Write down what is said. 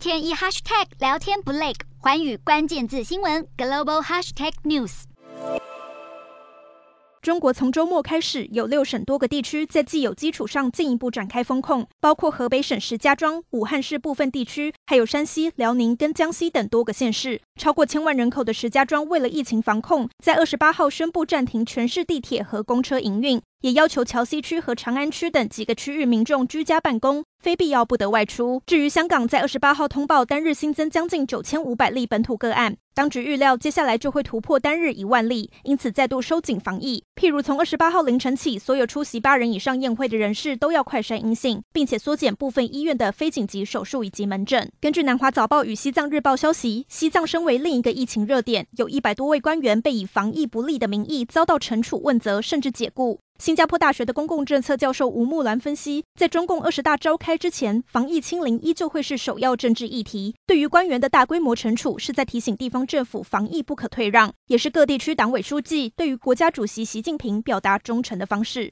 天一 hashtag 聊天不累，寰宇关键字新闻 global hashtag news。中国从周末开始，有六省多个地区在既有基础上进一步展开封控，包括河北省石家庄、武汉市部分地区，还有山西、辽宁跟江西等多个县市。超过千万人口的石家庄，为了疫情防控，在二十八号宣布暂停全市地铁和公车营运。也要求桥西区和长安区等几个区域民众居家办公，非必要不得外出。至于香港，在二十八号通报单日新增将近九千五百例本土个案，当局预料接下来就会突破单日一万例，因此再度收紧防疫。譬如从二十八号凌晨起，所有出席八人以上宴会的人士都要快筛阴性，并且缩减部分医院的非紧急手术以及门诊。根据南华早报与西藏日报消息，西藏身为另一个疫情热点，有一百多位官员被以防疫不力的名义遭到惩处问责，甚至解雇。新加坡大学的公共政策教授吴木兰分析，在中共二十大召开之前，防疫清零依旧会是首要政治议题。对于官员的大规模惩处，是在提醒地方政府防疫不可退让，也是各地区党委书记对于国家主席习近平表达忠诚的方式。